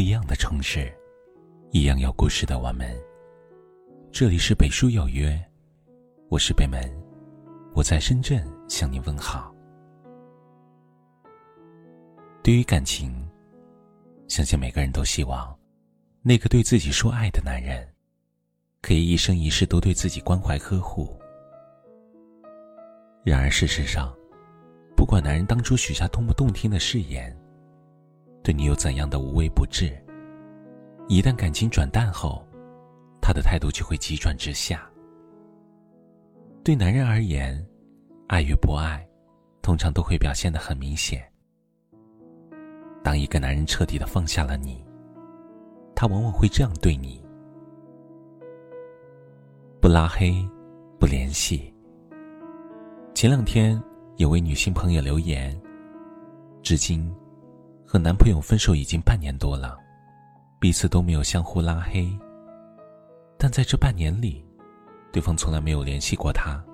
不一样的城市，一样有故事的我们。这里是北书有约，我是北门，我在深圳向你问好。对于感情，相信每个人都希望，那个对自己说爱的男人，可以一生一世都对自己关怀呵护。然而事实上，不管男人当初许下多么动听的誓言，对你有怎样的无微不至，一旦感情转淡后，他的态度就会急转直下。对男人而言，爱与不爱，通常都会表现的很明显。当一个男人彻底的放下了你，他往往会这样对你：不拉黑，不联系。前两天有位女性朋友留言，至今。和男朋友分手已经半年多了，彼此都没有相互拉黑。但在这半年里，对方从来没有联系过他，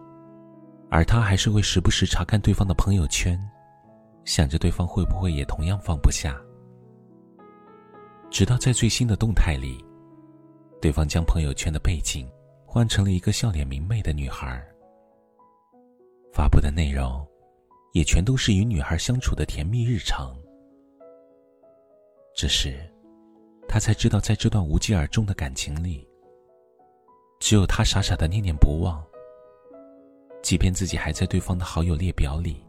而他还是会时不时查看对方的朋友圈，想着对方会不会也同样放不下。直到在最新的动态里，对方将朋友圈的背景换成了一个笑脸明媚的女孩，发布的内容也全都是与女孩相处的甜蜜日常。这时，他才知道，在这段无疾而终的感情里，只有他傻傻的念念不忘。即便自己还在对方的好友列表里，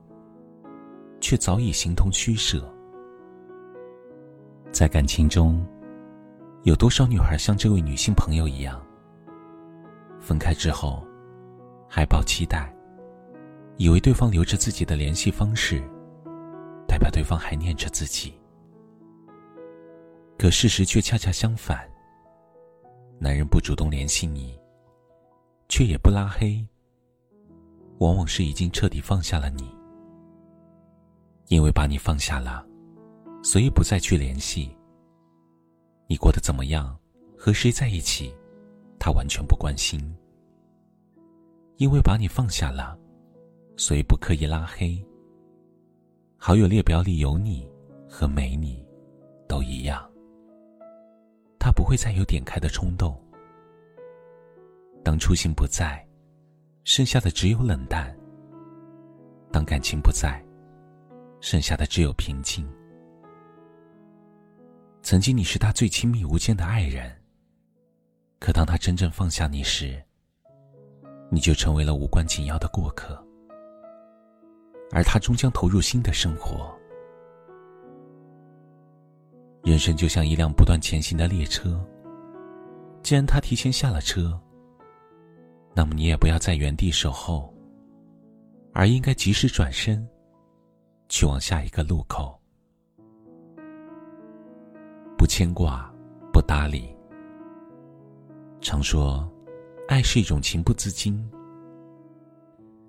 却早已形同虚设。在感情中，有多少女孩像这位女性朋友一样，分开之后还抱期待，以为对方留着自己的联系方式，代表对方还念着自己。可事实却恰恰相反。男人不主动联系你，却也不拉黑，往往是已经彻底放下了你。因为把你放下了，所以不再去联系。你过得怎么样，和谁在一起，他完全不关心。因为把你放下了，所以不刻意拉黑。好友列表里有你和没你，都一样。他不会再有点开的冲动。当初心不在，剩下的只有冷淡；当感情不在，剩下的只有平静。曾经你是他最亲密无间的爱人，可当他真正放下你时，你就成为了无关紧要的过客，而他终将投入新的生活。人生就像一辆不断前行的列车。既然他提前下了车，那么你也不要在原地守候，而应该及时转身，去往下一个路口。不牵挂，不搭理。常说，爱是一种情不自禁。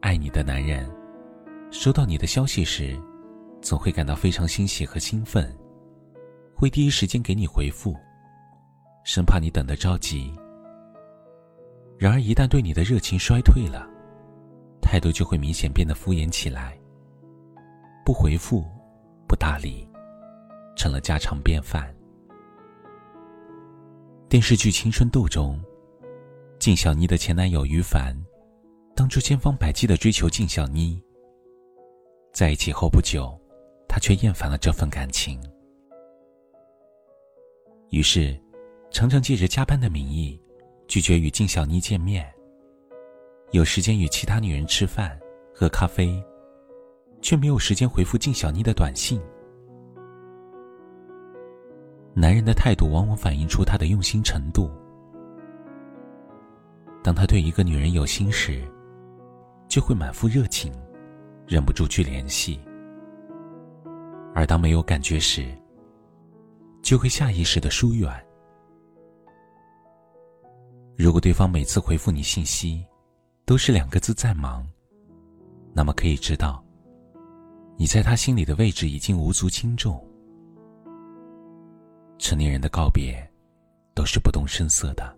爱你的男人，收到你的消息时，总会感到非常欣喜和兴奋。会第一时间给你回复，生怕你等得着急。然而，一旦对你的热情衰退了，态度就会明显变得敷衍起来。不回复，不搭理，成了家常便饭。电视剧《青春痘》中，靳小妮的前男友于凡，当初千方百计的追求靳小妮。在一起后不久，他却厌烦了这份感情。于是，常常借着加班的名义，拒绝与靳小妮见面。有时间与其他女人吃饭、喝咖啡，却没有时间回复靳小妮的短信。男人的态度往往反映出他的用心程度。当他对一个女人有心时，就会满腹热情，忍不住去联系；而当没有感觉时，就会下意识的疏远。如果对方每次回复你信息，都是两个字“在忙”，那么可以知道，你在他心里的位置已经无足轻重。成年人的告别，都是不动声色的。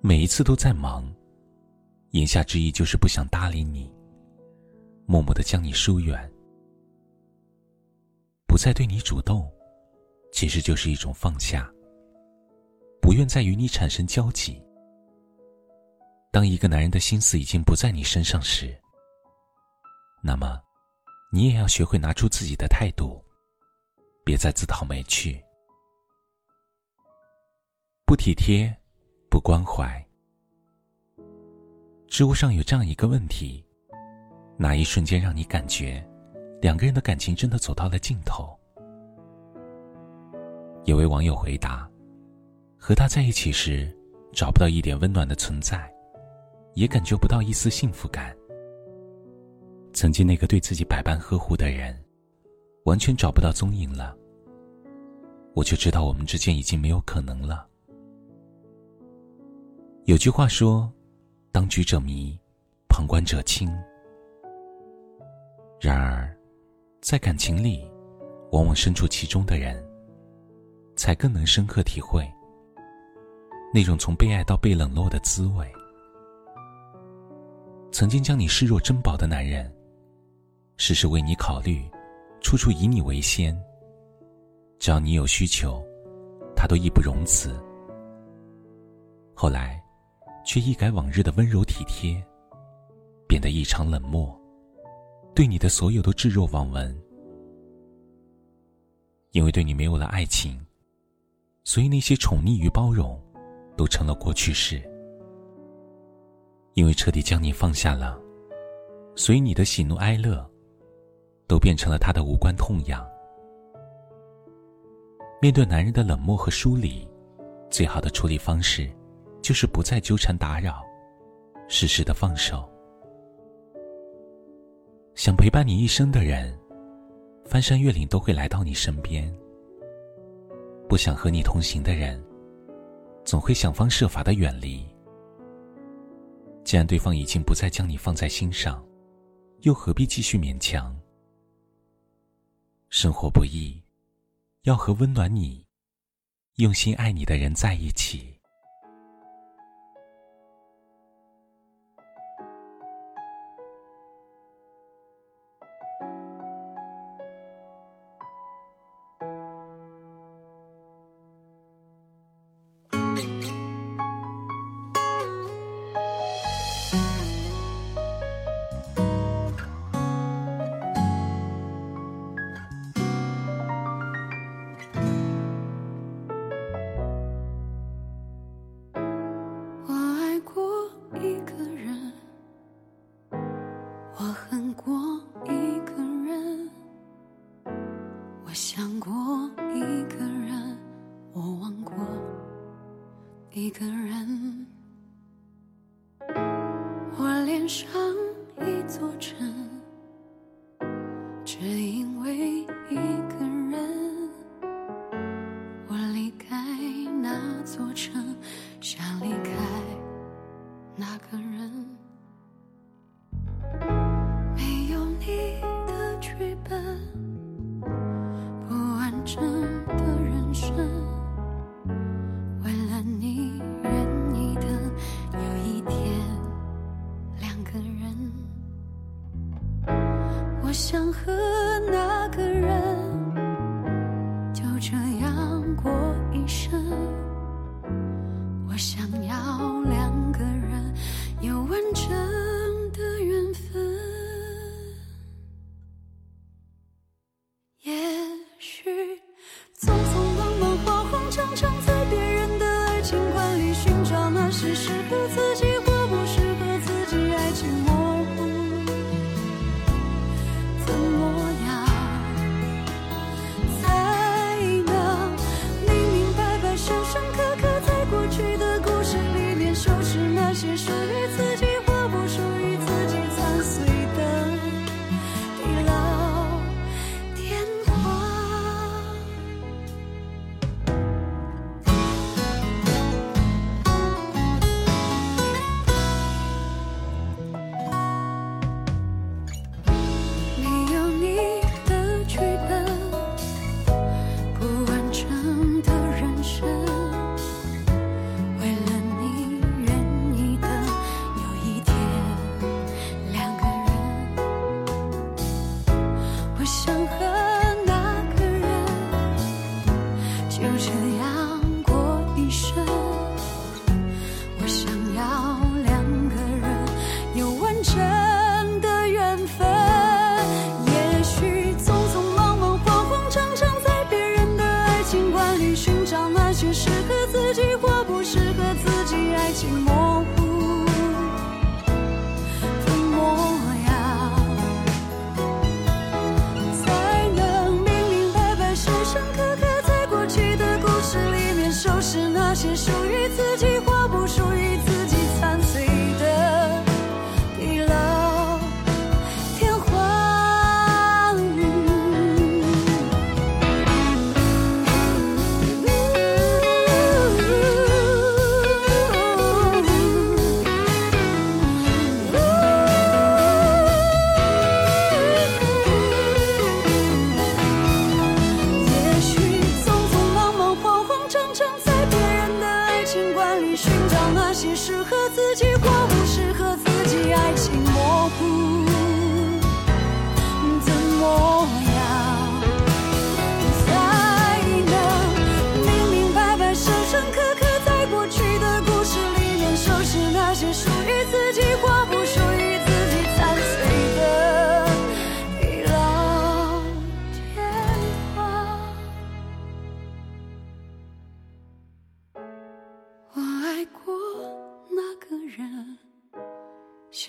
每一次都在忙，言下之意就是不想搭理你，默默的将你疏远，不再对你主动。其实就是一种放下，不愿再与你产生交集。当一个男人的心思已经不在你身上时，那么，你也要学会拿出自己的态度，别再自讨没趣。不体贴，不关怀。知乎上有这样一个问题：哪一瞬间让你感觉两个人的感情真的走到了尽头？有位网友回答：和他在一起时，找不到一点温暖的存在，也感觉不到一丝幸福感。曾经那个对自己百般呵护的人，完全找不到踪影了。我就知道我们之间已经没有可能了。有句话说。当局者迷，旁观者清。然而，在感情里，往往身处其中的人，才更能深刻体会那种从被爱到被冷落的滋味。曾经将你视若珍宝的男人，事事为你考虑，处处以你为先。只要你有需求，他都义不容辞。后来。却一改往日的温柔体贴，变得异常冷漠，对你的所有都置若罔闻。因为对你没有了爱情，所以那些宠溺与包容，都成了过去式。因为彻底将你放下了，所以你的喜怒哀乐，都变成了他的无关痛痒。面对男人的冷漠和疏离，最好的处理方式。就是不再纠缠打扰，适时的放手。想陪伴你一生的人，翻山越岭都会来到你身边；不想和你同行的人，总会想方设法的远离。既然对方已经不再将你放在心上，又何必继续勉强？生活不易，要和温暖你、用心爱你的人在一起。想过一个人，我忘过一个人，我恋上一座城，只因为一个人。我离开那座城，想离开那个。和那个人就这样过一生。我想要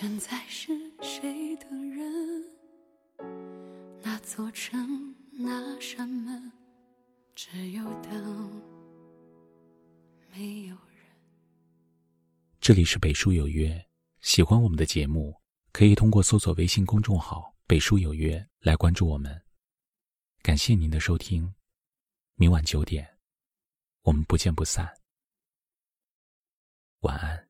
现在是谁的人？那座城，那扇门，只有灯，没有人。这里是北书有约，喜欢我们的节目，可以通过搜索微信公众号“北书有约”来关注我们。感谢您的收听，明晚九点，我们不见不散。晚安。